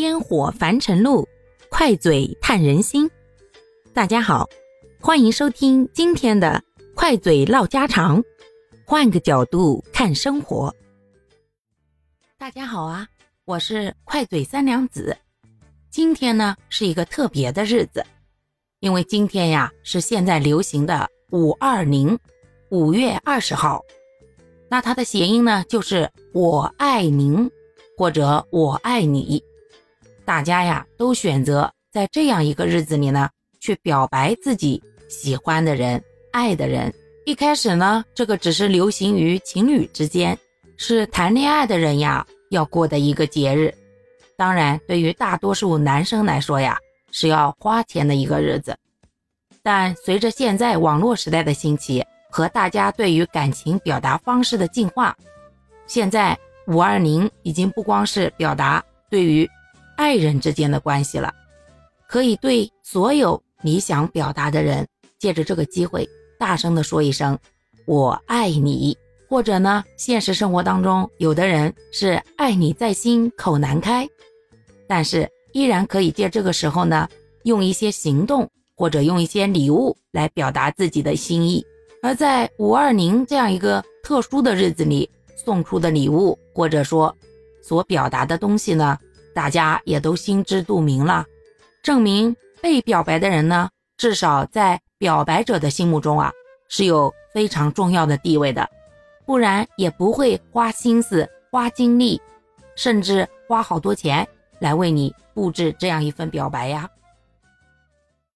烟火凡尘路，快嘴探人心。大家好，欢迎收听今天的快嘴唠家常，换个角度看生活。大家好啊，我是快嘴三娘子。今天呢是一个特别的日子，因为今天呀是现在流行的五二零，五月二十号。那它的谐音呢就是我爱您或者我爱你。大家呀都选择在这样一个日子里呢去表白自己喜欢的人、爱的人。一开始呢，这个只是流行于情侣之间，是谈恋爱的人呀要过的一个节日。当然，对于大多数男生来说呀，是要花钱的一个日子。但随着现在网络时代的兴起和大家对于感情表达方式的进化，现在五二零已经不光是表达对于爱人之间的关系了，可以对所有你想表达的人，借着这个机会大声的说一声“我爱你”，或者呢，现实生活当中有的人是爱你在心口难开。但是依然可以借这个时候呢，用一些行动或者用一些礼物来表达自己的心意。而在五二零这样一个特殊的日子里，送出的礼物或者说所表达的东西呢，大家也都心知肚明了。证明被表白的人呢，至少在表白者的心目中啊，是有非常重要的地位的，不然也不会花心思、花精力，甚至花好多钱。来为你布置这样一份表白呀！